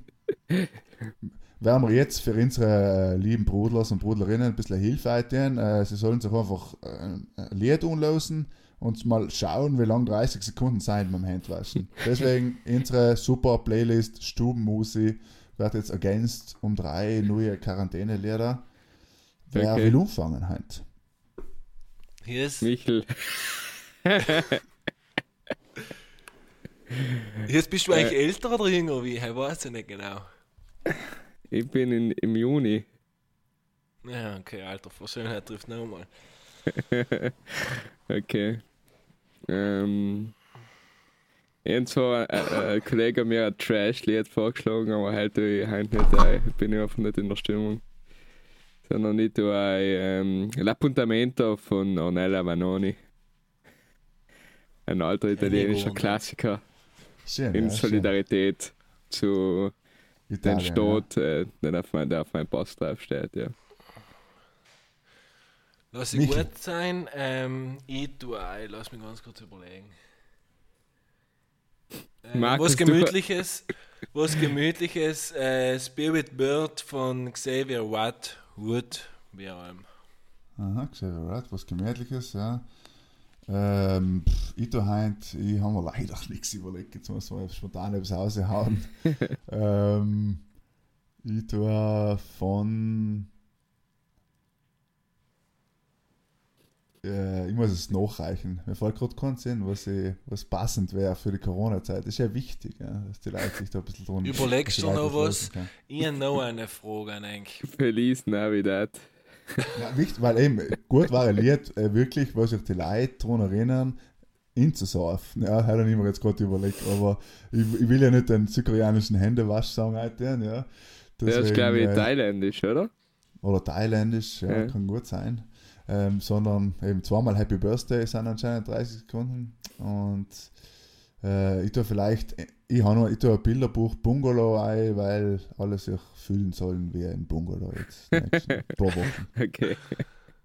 werden wir jetzt für unsere äh, lieben Brudlers und Brudlerinnen ein bisschen Hilfe eintun. Äh, sie sollen sich einfach äh, ein Lied anlösen und mal schauen, wie lang 30 Sekunden sein beim Handwaschen. [laughs] Deswegen unsere super Playlist Stubenmusi wird jetzt ergänzt um drei neue Quarantänelieder. Wer Okay. will anfangen heute? Hier ist, Michel. jetzt bist du eigentlich älter oder jünger wie? Ich weiß ich nicht genau. Ich bin in, im Juni. Ja, okay, Alter, Verschönheit trifft nochmal. [laughs] Okay. Ähm, und zwar äh, äh, ein Kollege hat mir ein Trash-Lied vorgeschlagen, aber heute ich heute nicht ein. Ich bin einfach nicht in der Stimmung. Sondern nicht ein ähm, L'Appuntamento von Ornella Vanoni. Ein alter italienischer. Klassiker Schön, in ja, schön. Solidarität zu dem Italien, Staat, äh, der auf, mein, der auf meinem Pass drauf steht. Ja. Lass ich Michi. gut sein. Ähm, ich tue ein, lass mich ganz kurz überlegen. Markus, was Gemütliches, was Gemütliches, äh, Spirit Bird von Xavier Watt, Wood, wie auch immer. Ja. Aha, Xavier Rat, was Gemütliches, ja. Ähm, pff, ich da heint, ich habe mir leider [laughs] nichts überlegt, jetzt muss man spontan etwas raushauen. [laughs] ähm, ich tue von. Äh, ich muss es nachreichen. Mir fällt gerade kein Sinn, was, ich, was passend wäre für die Corona-Zeit. Das ist ja wichtig, ja, dass die Leute sich da ein bisschen drum Überlegst du noch was? Ich habe noch eine Frage an euch. Feliz Navidad. Ja, wichtig, weil eben, gut war ein Lied, äh, wirklich, wo sich die Leute daran erinnern, ihn zu saufen. Ja, hätte ich mir jetzt gerade überlegt, aber ich, ich will ja nicht den südkoreanischen Händewasch-Song heute, ja. Der ist, Deswegen, glaube ich, äh, thailändisch, oder? Oder thailändisch, ja, Ja. kann gut sein. Ähm, sondern eben zweimal Happy Birthday sind anscheinend 30 Sekunden. Und äh, ich tue vielleicht, ich habe noch, ich tue ein Bilderbuch Bungalow ein, weil alle sich fühlen sollen wie ein Bungalow jetzt. nächsten [laughs] paar Wochen. Okay.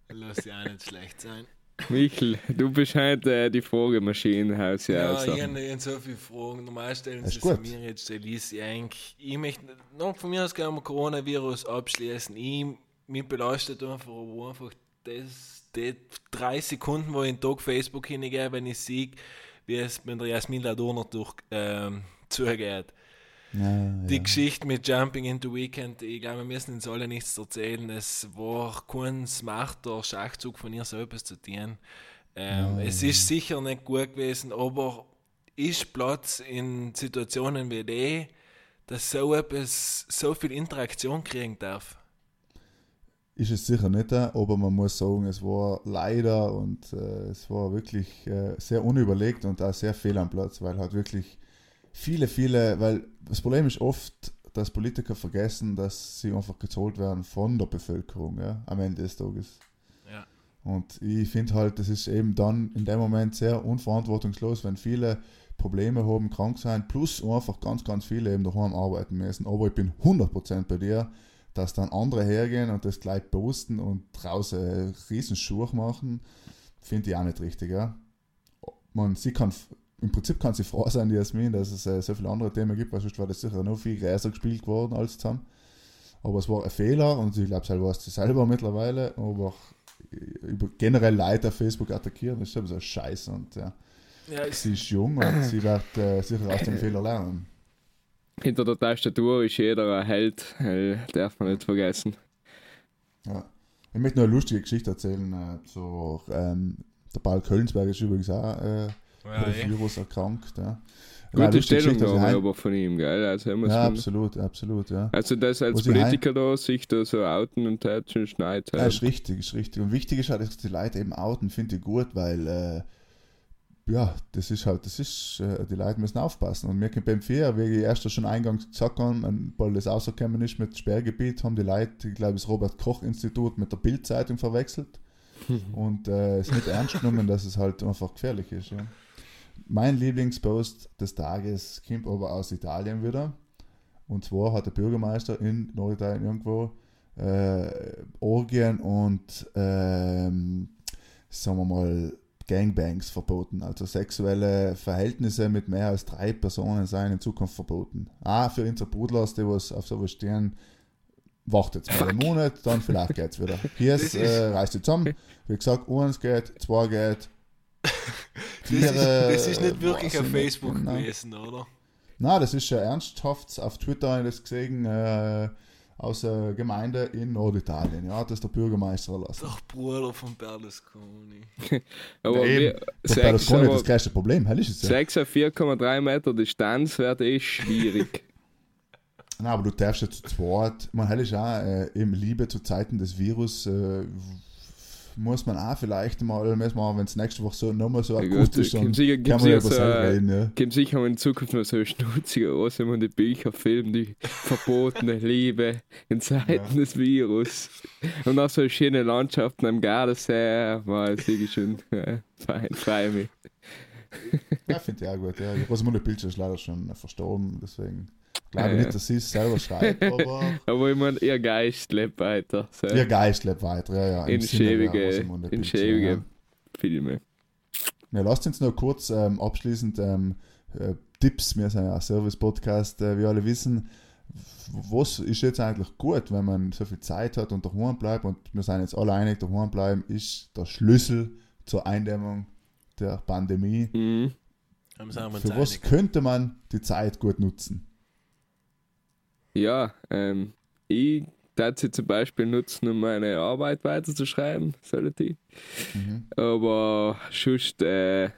Lass ja auch nicht schlecht sein. Michel, du bist halt äh, die Fragemaschinenhaus ja. Ja, also. ich habe so viele Fragen. Normal stellen Ist sie sie mir jetzt, sie eigentlich. Ich möchte noch von mir aus gerne mal Coronavirus abschließen. Ich, mich belastet einfach, einfach das, die drei Sekunden, wo ich in Tag Facebook hingehe, wenn ich sehe, wie es mit der Jasmin Ladurner durch ähm, zugeht. Ja, Die ja. Geschichte mit Jumping into Weekend, ich glaube, wir müssen uns alle nichts erzählen. Es war kein smarter Schachzug von ihr, so etwas zu tun. Ähm, Es ist sicher nicht gut gewesen, aber ist Platz in Situationen wie die, dass so etwas so viel Interaktion kriegen darf. Ist es sicher nicht, aber man muss sagen, es war leider und äh, es war wirklich äh, sehr unüberlegt und auch sehr fehl am Platz, weil halt wirklich viele, viele, weil das Problem ist oft, dass Politiker vergessen, dass sie einfach gezahlt werden von der Bevölkerung ja, am Ende des Tages. Ja. Und ich finde halt, das ist eben dann in dem Moment sehr unverantwortungslos, wenn viele Probleme haben, krank sein, plus einfach ganz, ganz viele eben daheim arbeiten müssen. Aber ich bin 100% bei dir, dass dann andere hergehen und das gleich posten und draußen riesen Schuh machen, finde ich auch nicht richtig. Ja? Man, sie kann, Im Prinzip kann sie froh sein, die Jasmin, dass es äh, so viele andere Themen gibt, weil sonst war das sicher noch viel größer gespielt geworden als zusammen. Aber es war ein Fehler und ich glaube, selber weiß sie selber mittlerweile, aber über generell Leute auf Facebook attackieren, das ist sowieso Scheiß und ja. Ja, Sie ist jung und sie wird äh, sicher aus dem Fehler lernen. Hinter der Tastatur ist jeder ein Held, äh, darf man nicht vergessen. Ja. Ich möchte noch eine lustige Geschichte erzählen. Äh, so, ähm, der Paul Kölnsberg ist übrigens auch äh, ja, ja. Virus erkrankt. Ja. Gute Geschichte, Stellungnahme was ich aber von ihm, gell? Also, Ja, man- absolut, absolut, ja. also das als ich Politiker da sich da so outen und hat schon schneit. Ja, ist richtig, ist richtig. Und wichtig ist halt, dass die Leute eben outen, finde ich gut, weil äh, ja, das ist halt, das ist, äh, die Leute müssen aufpassen. Und wir können beim Vier, wie ich erst schon eingangs gesagt habe, weil das rausgekommen ist mit Sperrgebiet, haben die Leute, ich glaube, das Robert-Koch-Institut mit der Bild-Zeitung verwechselt [laughs] und äh, es nicht ernst genommen, dass es halt einfach gefährlich ist. Ja. Mein Lieblingspost des Tages kommt aber aus Italien wieder. Und zwar hat der Bürgermeister in Norditalien irgendwo äh, Orgien und ähm, sagen wir mal Gangbangs verboten. Also sexuelle Verhältnisse mit mehr als drei Personen seien in Zukunft verboten. Ah, für unsere Brudlers, die was auf sowas stehen, wartet mal einen Monat, dann vielleicht geht's wieder. Hier ist, äh, reißt ihr zusammen. Wie gesagt, eins geht, zwei geht. [laughs] Das, ist, das ist nicht wirklich auf Facebook genau. gewesen, oder? Na, das ist ja ernsthaft. Auf Twitter ich das gesehen, äh, aus der Gemeinde in Norditalien. Ja, das der Bürgermeister erlassen. Der Bruder von Berlusconi. [laughs] Aber Ja, wir, eben. Gar nicht aber das größte Problem, hell ist es ja. 6 auf 4,3 Meter Distanz wird eh schwierig. [laughs] Nein, aber du darfst ja zu zweit, man hell ist auch äh, eben Liebe zu Zeiten des Virus, äh, muss man auch vielleicht mal, müssen wir, wenn es nächste Woche so nochmal so akut ist, dann sicher, kann man ja sicher über so, reden, ja. gibt sicher in Zukunft noch so schnutzige Ohren und die Bücher filmen, die verbotene Liebe in Zeiten Ja. des Virus. Und auch so schöne Landschaften am Gardasee, war sicher schon äh, fein, freue mich. Ja, finde ich auch gut. Ja. Rosamunde Pilcher ist leider schon verstorben, deswegen glaube ich Ja, nicht, dass sie es selber schreibt, [laughs] aber Aber ich meine, ihr Geist lebt weiter. So. ihr Geist lebt weiter. Ja, ja, in schäbige, in schäbige ja. Filme. Ja, lasst uns noch kurz ähm, abschließend ähm, äh, Tipps, wir sind ja ein Service-Podcast, äh, wir alle wissen, was ist jetzt eigentlich gut, wenn man so viel Zeit hat und daheim bleibt und wir sind jetzt alle einig, daheim bleiben ist der Schlüssel zur Eindämmung der Pandemie. Mhm. Für was einig. könnte man die Zeit gut nutzen? Ja, ähm, ich darf sie zum Beispiel nutzen, um meine Arbeit weiterzuschreiben, sollte ich. Mhm. Aber sonst, äh,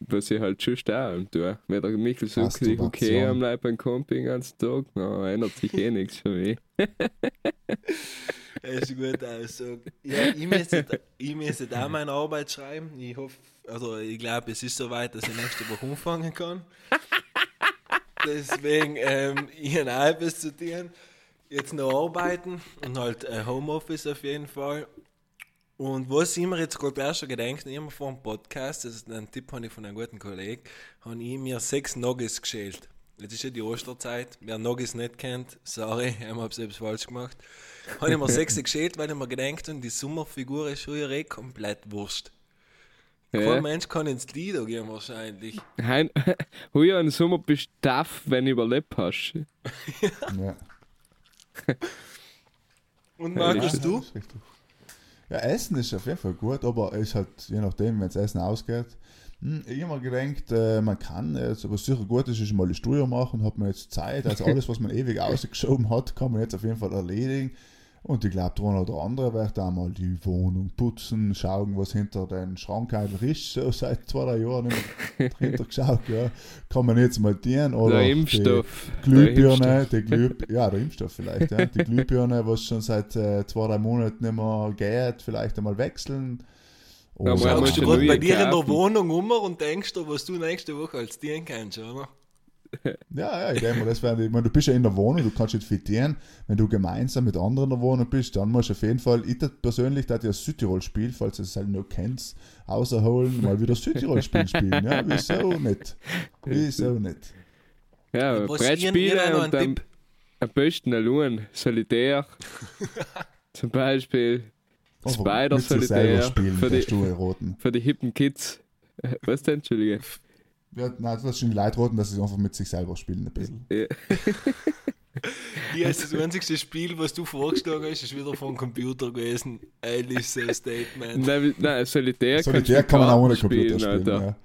was ich halt sonst auch tue. Wenn der Michel sagt, ich okay am Leib beim Camping den ganzen Tag, dann ändert sich eh nichts für mich. [laughs] Ist gute Aussage. Ja, ich müsste, ich müsste auch meine Arbeit schreiben. Ich hoffe, also ich glaube, es ist soweit, dass ich nächste Woche anfangen kann. Deswegen, ähm, ich habe auch etwas zu tun. Jetzt noch arbeiten und halt äh, Homeoffice auf jeden Fall. Und was ich mir jetzt gerade auch schon gedacht immer vor dem Podcast, das ist ein Tipp von einem guten Kollegen, habe ich mir sechs Nuggets geschält. Jetzt ist ja die Osterzeit. Wer Nuggets nicht kennt, sorry, [laughs] ich habe selbst falsch gemacht. Habe ich mir sechs [laughs] geschält, weil ich mir gedacht habe, die Sommerfigur ist schon eh komplett Wurst. Kein Ja. Mensch kann ins Lieder gehen wahrscheinlich. Hein, [laughs] heuer im Sommer bist du tough, wenn du überlebt hast. Ja. Und Markus, du? Ja, Essen ist auf jeden Fall gut, aber es ist halt, je nachdem, wenn das Essen ausgeht. Hm, ich habe mir gedacht, äh, man kann, also was sicher gut ist, ist mal die Steuer machen, hat man jetzt Zeit. Also alles, was man ewig ausgeschoben hat, kann man jetzt auf jeden Fall erledigen. Und ich glaube, der eine oder andere wird auch mal die Wohnung putzen, schauen, was hinter den Schrank eigentlich ist. So seit zwei, drei Jahren dahinter geschaut, ja. Kann man jetzt mal dienen. Oder der die- Impfstoff. der Glühbirne, Impfstoff. die Glüh ja, der Impfstoff vielleicht, ja. Die Glühbirne, was schon seit äh, zwei, drei Monaten nicht mehr geht, vielleicht einmal wechseln. Mal Schaust du gerade bei dir in der kaufen. Wohnung um und denkst du, was du nächste Woche als dienen kannst, oder? [laughs] ja, ja, ich denke mal, das wäre, ich meine, du bist ja in der Wohnung, du kannst nicht fitieren. Wenn du gemeinsam mit anderen in der Wohnung bist, dann musst du auf jeden Fall, ich persönlich, da ja Südtirol-Spiel, falls du es halt noch kennst, außerholen, mal wieder Südtirol-Spiel spielen. Ja, wieso nicht? Wieso nicht? Ja, Brettspiele einen und dann am besten allein, Solitär. [laughs] Zum Beispiel Spider sich selber Solitär spielen, für die, Stuhl roten. [laughs] für die hippen Kids. [laughs] Was denn, Entschuldige? Ja, nein, das ist schon die Leute roten, dass sie einfach mit sich selber spielen ein bisschen. Ja. [laughs] Ist das einzige Spiel, was du vorgeschlagen hast, ist wieder vom Computer gewesen. Ehrlich, so ein Statement. Nein, nein, Solitär, Solitär kann man auch ohne Computer spielen. Alter. ja.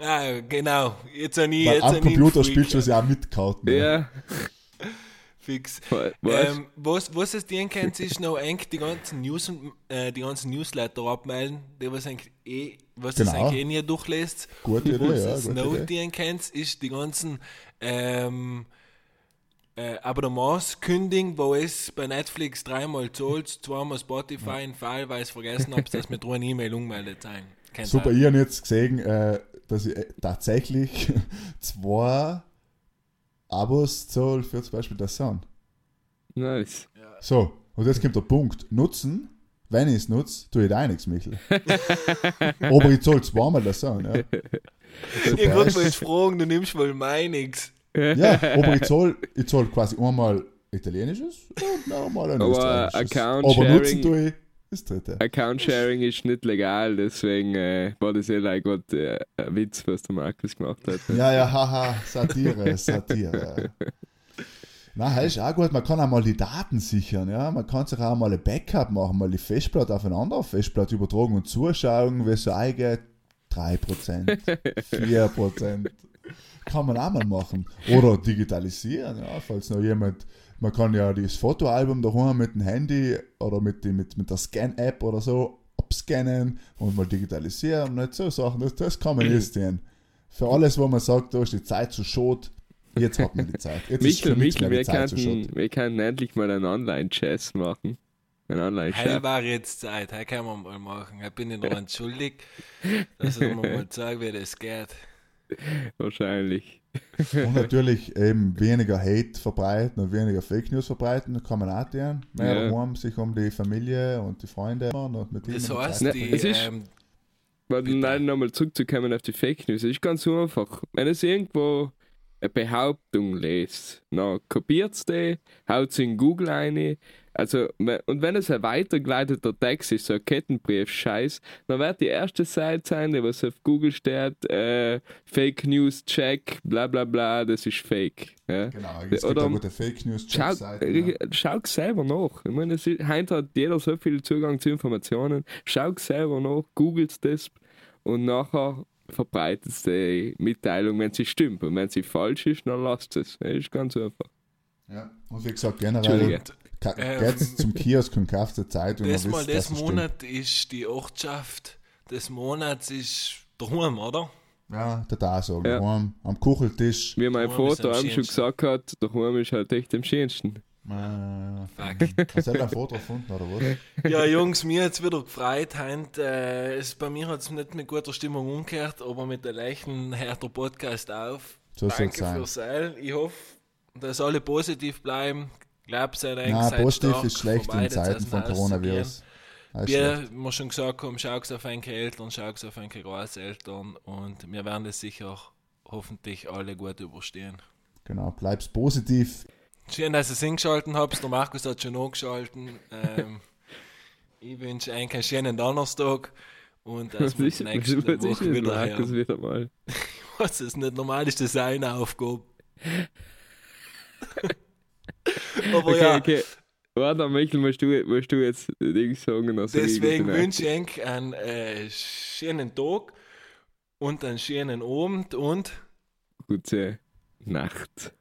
Ah, genau. Jetzt habe ich, Weil jetzt am Computer spielst du es ja auch mit Karten. Ja, Fix. weißt Ähm, was, was es dir kennt, ist noch eng die ganzen News und äh, die ganzen Newsletter abmelden, die was eigentlich eh, was Genau. eigentlich eh nie durchlässt. Idee, [laughs] was ja, es gute noch dir kennt, ist die ganzen ähm, äh, Abonnements kündigen, wo es bei Netflix dreimal zahlt, zweimal Spotify, in Fall, weil ich es vergessen habe, dass mit [laughs] einer E-Mail umgemeldet sein. Super, ich habe jetzt gesehen, äh, dass ich äh, tatsächlich [laughs] zwei Abos zahle für zum Beispiel das Sound. nice. So, und jetzt kommt der Punkt. Nutzen, wenn ich es nutze, tue ich da nichts, Michel. Aber ich zahle zweimal das Sound, ja. Ich mal jetzt fragen, du nimmst wohl meiniges. Ja, aber ich zahle ich zahl quasi einmal Italienisches und nochmal ein Aber Österreichisches. Account Aber nutzen tue ich das dritte. Account Sharing ist nicht legal, deswegen äh, war das eh like Gott äh, ein Witz, was der Markus gemacht hat. Ja, ja, haha, Satire, Satire. Na, ist auch gut, man kann auch mal die Daten sichern, ja. Man kann sich auch mal ein Backup machen, mal die Festplatte auf eine andere Festplatte übertragen und zuschauen, wie es so eingeht. 3%, 4%. Kann man auch mal machen. Oder digitalisieren, ja, falls noch jemand, man kann ja das Fotoalbum daheim mit dem Handy oder mit, die, mit, mit der Scan-App oder so abscannen und mal digitalisieren. Nicht so Sachen, das, das kann man jetzt [clears throat] sehen. Für alles, wo man sagt, da ist die Zeit zu schot, jetzt hat man die Zeit. Jetzt ist Michel, Michel, wir die Zeit zu könnten, wir könnten endlich mal einen Online-Chess machen. Ein Heil Online-Chat. war jetzt Zeit, heil kann man mal machen. Ich bin Ihnen [laughs] daran schuldig, dass ich mir mal zeige, wie das geht. [laughs] Wahrscheinlich. Und [laughs] natürlich eben weniger Hate verbreiten und weniger Fake News verbreiten, kann man auch tun. Mehr Ja. daheim sich um die Familie und die Freunde und mit Das ihnen heißt, die, es ist- ähm, nein, nochmal zurückzukommen auf die Fake News. Es ist ganz einfach. Wenn es irgendwo eine Behauptung lest, dann kopiert es die, haut es in Google ein. Also, und wenn es ein weitergeleiteter Text ist, so ein Kettenbrief-Scheiß, dann wird die erste Seite sein, die was auf Google steht, äh, Fake News Check, bla bla bla, das ist Fake. Ja? Genau, es gibt Oder- auch gute Fake News Schau, Checkseiten. ja. äh, schau selber nach. Ich meine, ist, heute hat jeder so viel Zugang zu Informationen. Schau selber nach, googelt das und nachher verbreitet die Mitteilung, wenn sie stimmt. Und wenn sie falsch ist, dann lasst es. Das ist ganz einfach. Ja. Und wie gesagt, generell. Ka- Ähm, geht's zum Kiosk und kauft eine Zeitung. Das und mal, wisst, das es stimmt. Monat ist die Ortschaft des Monats ist daheim, oder? Ja, der da sagen. Ja. Daheim, am Kucheltisch. Wie mein Vater am schon gesagt hat, daheim ist halt echt am schönsten. Äh, Fuck. hast du ein Foto gefunden, oder was? ja, Jungs, mir hat es wieder gefreut. Heint, äh, es, bei mir hat es nicht mit guter Stimmung umgekehrt, aber mit der leichten härter Podcast auf. So soll es Danke fürs Sein. Ich hoffe, dass alle positiv bleiben. Glaubt seid eng, Nein, positiv ist schlecht in Zeiten es, von. Coronavirus. Wir schon gesagt haben, schaut auf eure Eltern, schaut auf eure Großeltern und wir werden das sicher hoffentlich alle gut überstehen. Genau, bleibst positiv. Schön, dass ihr es eingeschaltet habt. Der Markus hat schon angeschalten. Ähm, [laughs] ich wünsche euch einen schönen Donnerstag und dass wir nächste Woche denn wieder Markus hören. wieder mal? [laughs] Was ist nicht normal, ist das eine Aufgabe. [laughs] [laughs] Aber Okay, ja, okay. Warte, Michael, musst du, musst du jetzt Dings sagen? Also deswegen wünsche ich euch einen äh, schönen Tag und einen schönen Abend und Gute Nacht.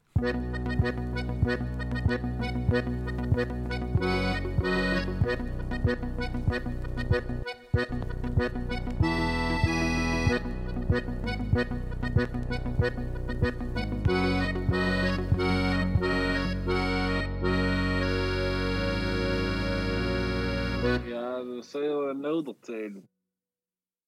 Ja, dat